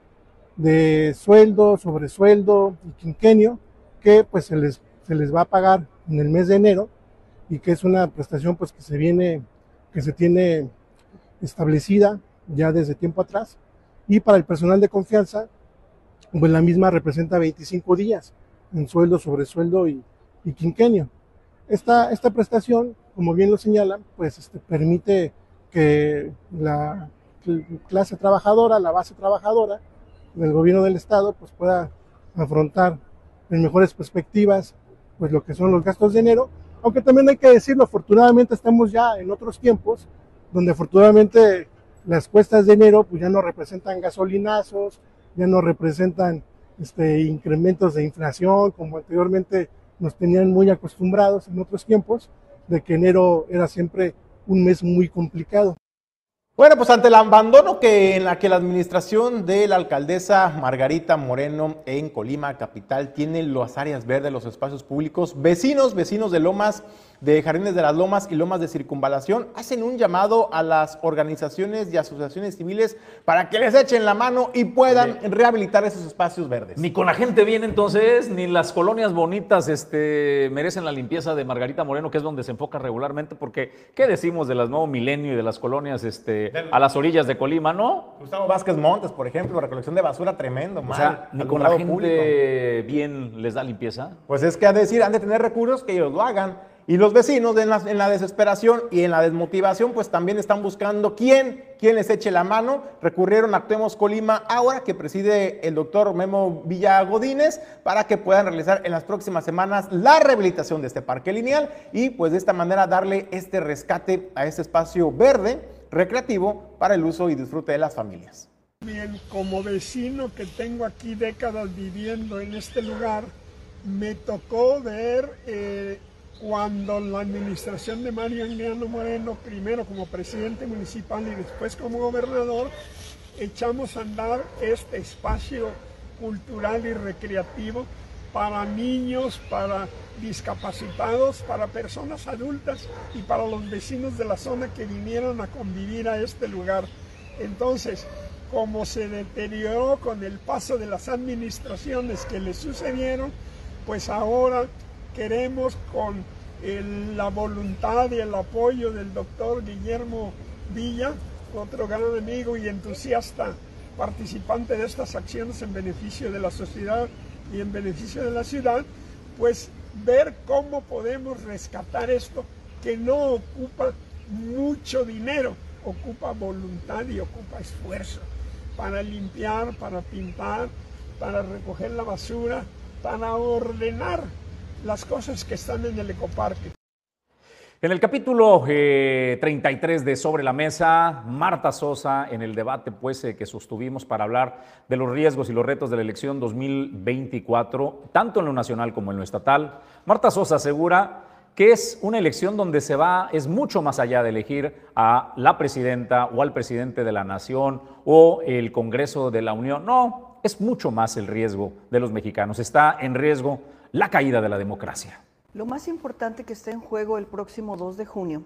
de sueldo, sobresueldo y quinquenio, que pues se les, se les va a pagar en el mes de enero y que es una prestación pues que se viene, que se tiene establecida ya desde tiempo atrás. Y para el personal de confianza, pues la misma representa 25 días en sueldo, sobresueldo y, y quinquenio. Esta, esta prestación, como bien lo señalan, pues este, permite que la clase trabajadora, la base trabajadora del gobierno del estado, pues pueda afrontar en mejores perspectivas pues lo que son los gastos de enero, aunque también hay que decirlo, afortunadamente estamos ya en otros tiempos donde afortunadamente las cuestas de enero pues ya no representan gasolinazos, ya no representan este, incrementos de inflación, como anteriormente nos tenían muy acostumbrados en otros tiempos, de que enero era siempre un mes muy complicado. Bueno, pues ante el abandono que en la que la administración de la alcaldesa Margarita Moreno en Colima capital tiene las áreas verdes, los espacios públicos, vecinos, vecinos de Lomas de Jardines de las Lomas y Lomas de Circunvalación hacen un llamado a las organizaciones y asociaciones civiles para que les echen la mano y puedan rehabilitar esos espacios verdes. Ni con la gente bien entonces, ni las colonias bonitas este, merecen la limpieza de Margarita Moreno, que es donde se enfoca regularmente, porque ¿qué decimos de las nuevo milenio y de las colonias este, a las orillas de Colima, no? Gustavo Vázquez Montes, por ejemplo, recolección de basura tremendo, o sea, ni con la gente bien les da limpieza. Pues es que a decir, han de tener recursos que ellos lo hagan. Y los vecinos en la, desesperación y en la desmotivación, pues también están buscando quién, quién les eche la mano. Recurrieron a Actuemos Colima ahora, que preside el doctor Memo Villagodínez, para que puedan realizar en las próximas semanas la rehabilitación de este parque lineal y pues de esta manera darle este rescate a este espacio verde, recreativo, para el uso y disfrute de las familias. Bien, como vecino que tengo aquí décadas viviendo en este lugar, me tocó ver eh, cuando la administración de Mario Anguiano Moreno, primero como presidente municipal y después como gobernador, echamos a andar este espacio cultural y recreativo para niños, para discapacitados, para personas adultas y para los vecinos de la zona que vinieron a convivir a este lugar. Entonces, como se deterioró con el paso de las administraciones que le sucedieron, pues ahora queremos con la voluntad y el apoyo del doctor Guillermo Villa, otro gran amigo y entusiasta participante de estas acciones en beneficio de la sociedad y en beneficio de la ciudad, pues ver cómo podemos rescatar esto que no ocupa mucho dinero, ocupa voluntad y ocupa esfuerzo para limpiar, para pintar, para recoger la basura, para ordenar las cosas que están en el ecoparque. En el capítulo 33 eh, de Sobre la Mesa, Marta Sosa, en el debate pues, eh, que sostuvimos para hablar de los riesgos y los retos de la elección 2024, tanto en lo nacional como en lo estatal, Marta Sosa asegura que es una elección donde se va, es mucho más allá de elegir a la presidenta o al presidente de la nación o el Congreso de la Unión. No, es mucho más el riesgo de los mexicanos. Está en riesgo la caída de la democracia. Lo más importante que está en juego el próximo 2 de junio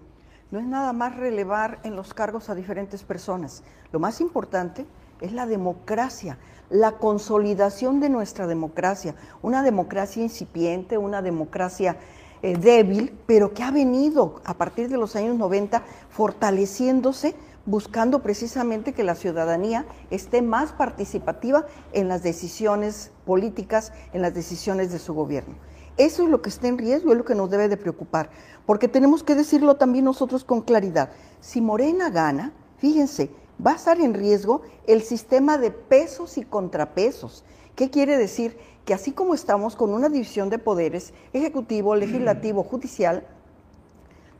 no es nada más relevar en los cargos a diferentes personas. Lo más importante es la democracia, la consolidación de nuestra democracia, una democracia incipiente, una democracia eh, débil, pero que ha venido a partir de los años 90 fortaleciéndose, buscando precisamente que la ciudadanía esté más participativa en las decisiones políticas, en las decisiones de su gobierno. Eso es lo que está en riesgo, es lo que nos debe de preocupar, porque tenemos que decirlo también nosotros con claridad. Si Morena gana, fíjense, va a estar en riesgo el sistema de pesos y contrapesos. ¿Qué quiere decir? Que así como estamos con una división de poderes, ejecutivo, legislativo, judicial,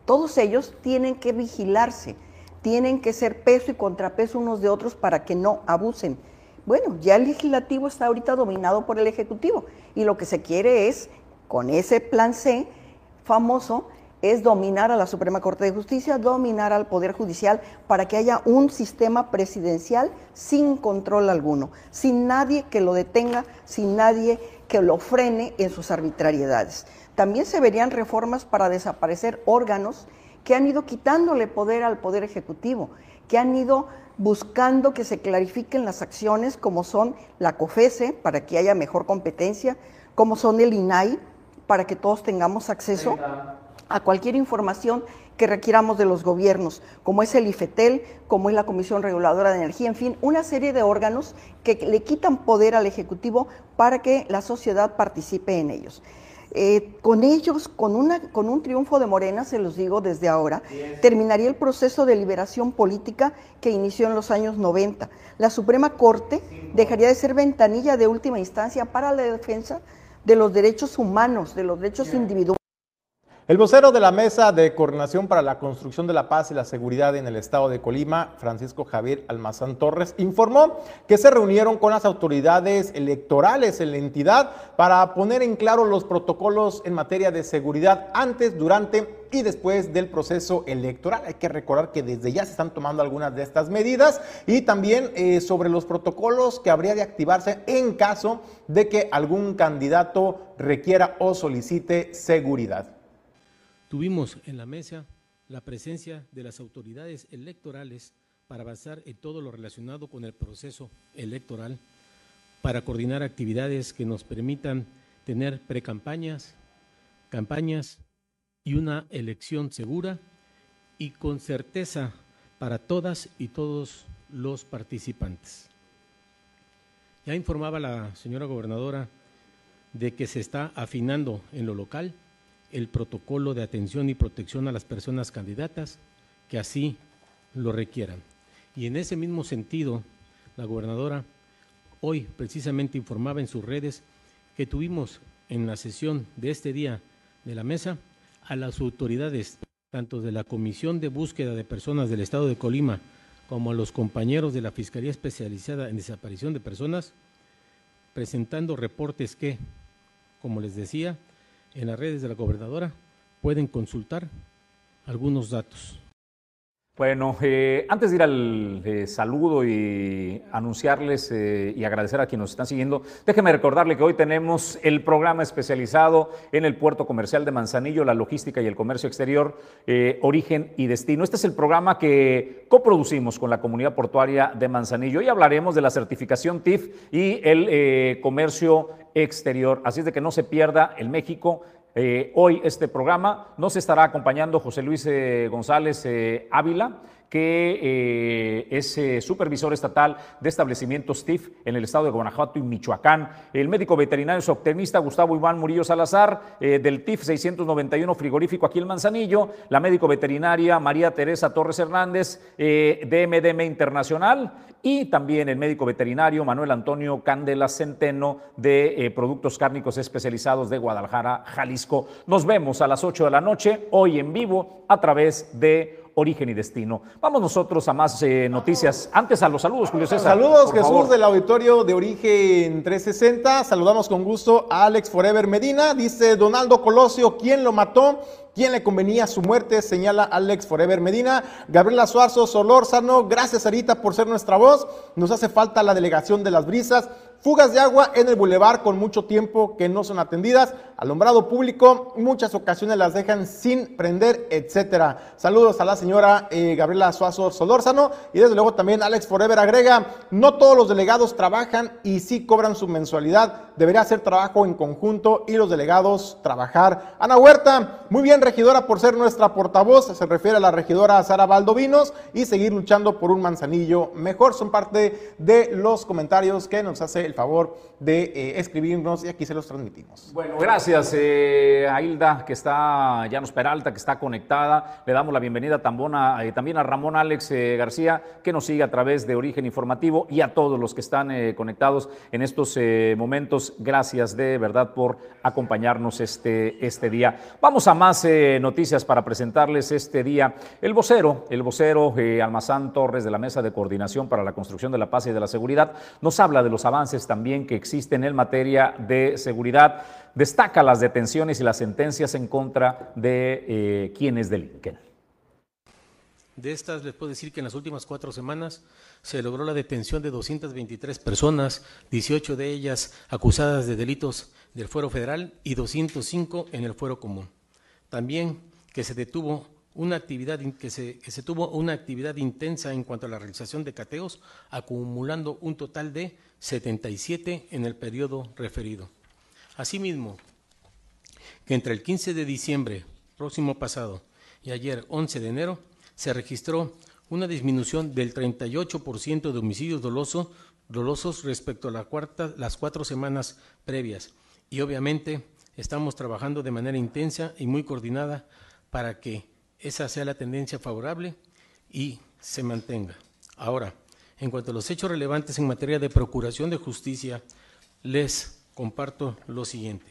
todos ellos tienen que vigilarse, tienen que ser peso y contrapeso unos de otros para que no abusen. Bueno, ya el legislativo está ahorita dominado por el ejecutivo y lo que se quiere es con ese plan C famoso es dominar a la Suprema Corte de Justicia, dominar al Poder Judicial para que haya un sistema presidencial sin control alguno, sin nadie que lo detenga, sin nadie que lo frene en sus arbitrariedades. También se verían reformas para desaparecer órganos que han ido quitándole poder al Poder Ejecutivo, que han ido buscando que se clarifiquen las acciones como son la COFESE para que haya mejor competencia, como son el INAI para que todos tengamos acceso a cualquier información que requiramos de los gobiernos, como es el IFETEL, como es la Comisión Reguladora de Energía, en fin, una serie de órganos que le quitan poder al Ejecutivo para que la sociedad participe en ellos. Eh, con ellos, con, una, con un triunfo de Morena, se los digo desde ahora, terminaría el proceso de liberación política que inició en los años 90. La Suprema Corte dejaría de ser ventanilla de última instancia para la defensa de los derechos humanos, de los derechos individuales. El vocero de la Mesa de Coordinación para la Construcción de la Paz y la Seguridad en el Estado de Colima, Francisco Javier Almazán Torres, informó que se reunieron con las autoridades electorales en la entidad para poner en claro los protocolos en materia de seguridad antes, durante y después del proceso electoral. Hay que recordar que desde ya se están tomando algunas de estas medidas y también eh, sobre los protocolos que habría de activarse en caso de que algún candidato requiera o solicite seguridad. Tuvimos en la mesa la presencia de las autoridades electorales para avanzar en todo lo relacionado con el proceso electoral, para coordinar actividades que nos permitan tener precampañas, campañas y una elección segura y con certeza para todas y todos los participantes. Ya informaba la señora gobernadora de que se está afinando en lo local el protocolo de atención y protección a las personas candidatas que así lo requieran. Y en ese mismo sentido, la gobernadora hoy precisamente informaba en sus redes que tuvimos en la sesión de este día de la mesa a las autoridades, tanto de la Comisión de Búsqueda de Personas del Estado de Colima como a los compañeros de la Fiscalía Especializada en Desaparición de Personas, presentando reportes que, como les decía, en las redes de la gobernadora pueden consultar algunos datos. Bueno, eh, antes de ir al eh, saludo y anunciarles eh, y agradecer a quienes nos están siguiendo, déjenme recordarle que hoy tenemos el programa especializado en el puerto comercial de Manzanillo, la logística y el comercio exterior, origen y destino. Este es el programa que coproducimos con la comunidad portuaria de Manzanillo. Hoy hablaremos de la certificación TIF y el comercio exterior. Así es de que no se pierda el México eh, hoy este programa. Nos estará acompañando José Luis eh, González eh, Ávila, que eh, es eh, supervisor estatal de establecimientos TIF en el estado de Guanajuato y Michoacán. El médico veterinario zootecnista Gustavo Iván Murillo Salazar, eh, del TIF 691 frigorífico aquí en Manzanillo. La médico veterinaria María Teresa Torres Hernández, de MDM Internacional. Y también el médico veterinario Manuel Antonio Candela Centeno, de Productos Cárnicos Especializados de Guadalajara, Jalisco. Nos vemos a las 8 de la noche, hoy en vivo, a través de Origen y Destino. Vamos nosotros a más eh, noticias. Antes a los saludos, Julio César. Saludos, Jesús, del auditorio de Origen 360. Saludamos con gusto a Alex Forever Medina. Dice Donaldo Colosio, ¿quién lo mató? ¿Quién le convenía su muerte? Señala Alex Forever Medina. Gabriela Suarzo Solórzano, gracias Arita por ser nuestra voz. Nos hace falta la delegación de las brisas. Fugas de agua en el bulevar con mucho tiempo que no son atendidas. Alumbrado público, muchas ocasiones las dejan sin prender, etcétera. Saludos a la señora eh, Gabriela Suazo Solórzano y desde luego también Alex Forever agrega, no todos los delegados trabajan y sí cobran su mensualidad. Debería hacer trabajo en conjunto y los delegados trabajar. Ana Huerta, muy bien regidora por ser nuestra portavoz, se refiere a la regidora Sara Valdovinos y seguir luchando por un manzanillo mejor. Son parte de los comentarios que nos hace el favor de eh, escribirnos y aquí se los transmitimos. Bueno, gracias eh, a Hilda, que está, Llanos Peralta, que está conectada. Le damos la bienvenida eh, también a Ramón Alex García, que nos sigue a través de Origen Informativo y a todos los que están conectados en estos momentos. Gracias de verdad por acompañarnos este, este día. Vamos a más noticias para presentarles este día. El vocero, el vocero Almazán Torres de la Mesa de Coordinación para la Construcción de la Paz y de la Seguridad, nos habla de los avances también que existen en materia de seguridad. Destaca las detenciones y las sentencias en contra de eh, quienes delinquen. De estas les puedo decir que en las últimas cuatro semanas se logró la detención de 223 personas, 18 de ellas acusadas de delitos del fuero federal y 205 en el fuero común. También que se detuvo una actividad que se, que se tuvo una actividad intensa en cuanto a la realización de cateos, acumulando un total de 77 en el periodo referido. Asimismo, que entre el 15 de diciembre próximo pasado y ayer 11 de enero se registró una disminución del 38% de homicidios dolosos, respecto a la cuarta, las cuatro semanas previas. Y obviamente estamos trabajando de manera intensa y muy coordinada para que esa sea la tendencia favorable y se mantenga. Ahora, en cuanto a los hechos relevantes en materia de procuración de justicia, les comparto lo siguiente.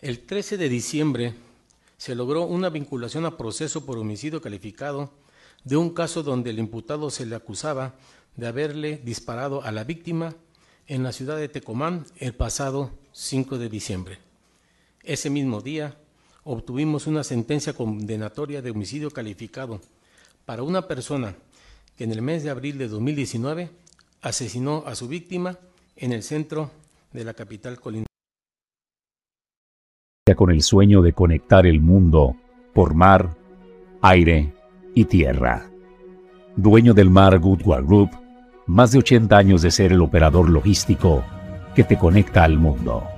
El 13 de diciembre se logró una vinculación a proceso por homicidio calificado de un caso donde el imputado se le acusaba de haberle disparado a la víctima en la ciudad de Tecomán el pasado 5 de diciembre. Ese mismo día obtuvimos una sentencia condenatoria de homicidio calificado para una persona que en el mes de abril de 2019 asesinó a su víctima en el centro de la capital colindante. Con el sueño de conectar el mundo por mar, aire y tierra. Dueño del mar Goodward Group, más de 80 años de ser el operador logístico que te conecta al mundo.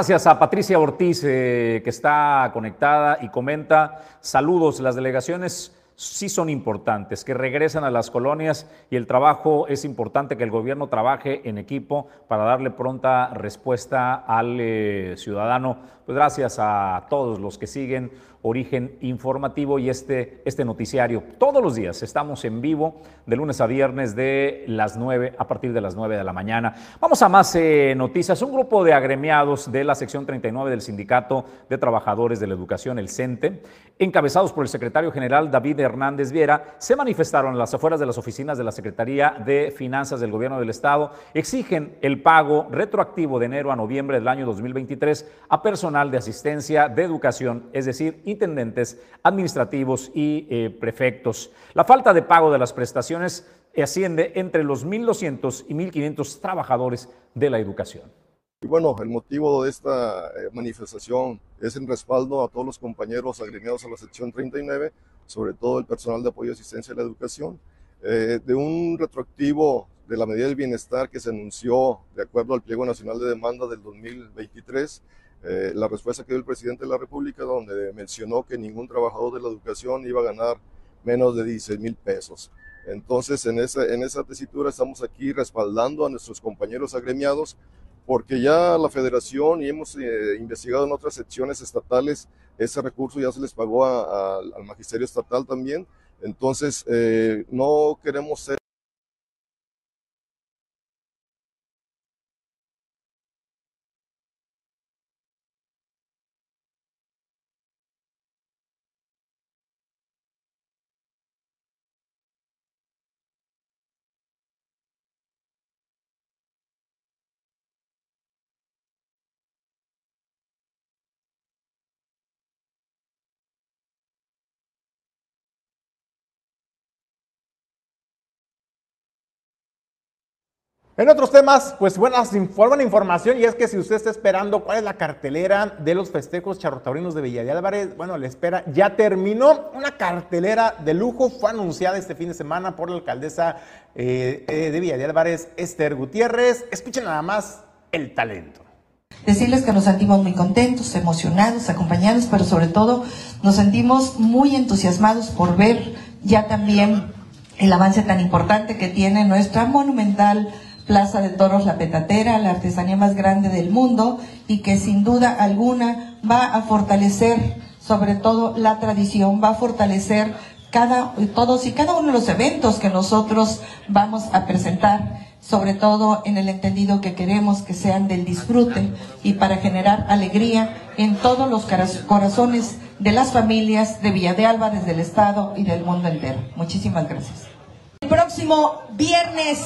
Gracias a Patricia Ortiz, eh, que está conectada y comenta, saludos, las delegaciones sí son importantes, que regresen a las colonias y el trabajo es importante que el gobierno trabaje en equipo para darle pronta respuesta al eh, ciudadano. Pues gracias a todos los que siguen Origen Informativo y este, este noticiario. Todos los días estamos en vivo de lunes a viernes de las 9 a partir de las 9 de la mañana. Vamos a más eh, noticias. Un grupo de agremiados de la sección 39 del Sindicato de Trabajadores de la Educación, el CENTE, encabezados por el secretario general David Hernández Viera, se manifestaron en las afueras de las oficinas de la Secretaría de Finanzas del Gobierno del Estado. Exigen el pago retroactivo de enero a noviembre del año 2023 a personal de asistencia de educación, es decir, intendentes administrativos y eh, prefectos. La falta de pago de las prestaciones asciende entre los 1.200 y 1.500 trabajadores de la educación. Y bueno, el motivo de esta eh, manifestación es en respaldo a todos los compañeros agremiados a la sección 39, sobre todo el personal de apoyo y asistencia a la educación, eh, de un retroactivo de la medida del bienestar que se anunció de acuerdo al pliego nacional de demanda del 2023, eh, la respuesta que dio el presidente de la República, donde mencionó que ningún trabajador de la educación iba a ganar menos de 16 mil pesos. Entonces, en esa, en esa tesitura estamos aquí respaldando a nuestros compañeros agremiados porque ya la federación y hemos eh, investigado en otras secciones estatales, ese recurso ya se les pagó al magisterio estatal también. Entonces, eh, no queremos ser En otros temas, pues buenas, buena información y es que si usted está esperando cuál es la cartelera de los festejos charrotaurinos de Villa de Álvarez, bueno, le espera, ya terminó una cartelera de lujo, fue anunciada este fin de semana por la alcaldesa eh, eh, de Villa de Álvarez, Esther Gutiérrez. Escuchen nada más el talento. Decirles que nos sentimos muy contentos, emocionados, acompañados, pero sobre todo nos sentimos muy entusiasmados por ver ya también el avance tan importante que tiene nuestra monumental Plaza de Toros La Petatera, la artesanía más grande del mundo y que sin duda alguna va a fortalecer sobre todo la tradición, va a fortalecer cada, todos y cada uno de los eventos que nosotros vamos a presentar, sobre todo en el entendido que queremos que sean del disfrute y para generar alegría en todos los corazones de las familias de Villa de Alba, desde el Estado y del mundo entero. Muchísimas gracias. El próximo viernes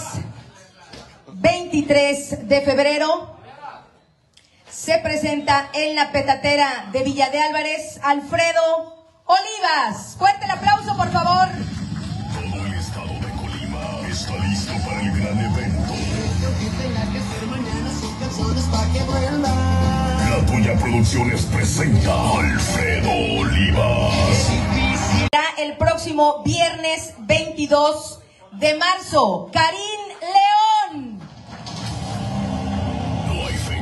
23 de febrero se presenta en la petatera de Villa de Álvarez Alfredo Olivas. Fuerte el aplauso, por favor. Todo el estado de Colima está listo para el gran evento. La Tuya Producciones presenta Alfredo Olivas. El próximo viernes 22 de marzo, Karim León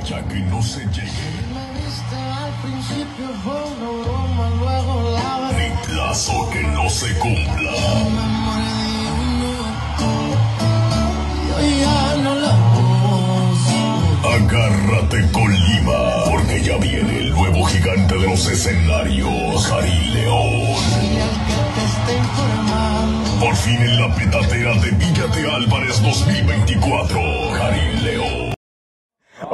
que no se llegue. Ni plazo que no se cumpla. Agárrate con Lima, porque ya viene el nuevo gigante de los escenarios, Jari León. Por fin en la petatera de Villa de Álvarez 2024, Jari León.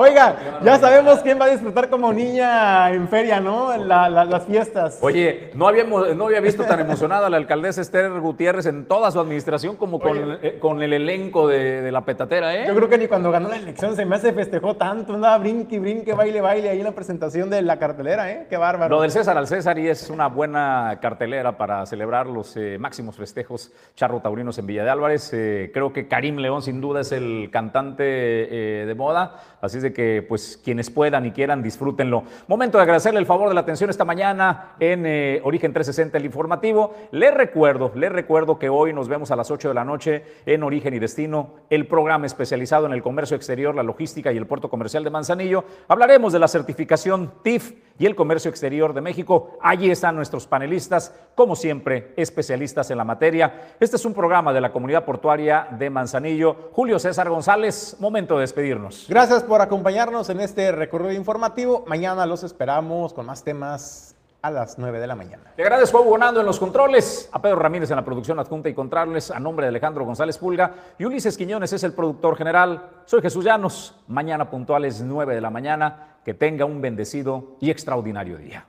Oiga, ya sabemos quién va a disfrutar como niña en feria, ¿no? En las fiestas. Oye, no, habíamos, no había visto tan emocionada a la alcaldesa Esther Gutiérrez en toda su administración como con, eh, con, el elenco de, la petatera, ¿eh? Yo creo que ni cuando ganó la elección se me hace festejó tanto, andaba brinque, brinque, baile, baile ahí en la presentación de la cartelera, ¿eh? Qué bárbaro. Lo del César al César y es una buena cartelera para celebrar los eh, máximos festejos charro taurinos en Villa de Álvarez. Eh, creo que Karim León sin duda es el cantante de moda, así de que pues quienes puedan y quieran disfrútenlo. Momento de agradecerle el favor de la atención esta mañana en eh, Origen 360, el informativo. Les recuerdo, les recuerdo que hoy nos vemos a las 8 de la noche en Origen y Destino, el programa especializado en el comercio exterior, la logística y el puerto comercial de Manzanillo. Hablaremos de la certificación TIF y el comercio exterior de México. Allí están nuestros panelistas, como siempre, especialistas en la materia. Este es un programa de la comunidad portuaria de Manzanillo. Julio César González, momento de despedirnos. Gracias por acompañarnos en este recorrido informativo. Mañana los esperamos con más temas a las 9 de la mañana. Le agradezco a Hugo Nando en los controles, a Pedro Ramírez en la producción adjunta y contrarles, a nombre de Alejandro González Pulga y Ulises Quiñones es el productor general. Soy Jesús Llanos, mañana puntuales 9 de la mañana. Que tenga un bendecido y extraordinario día.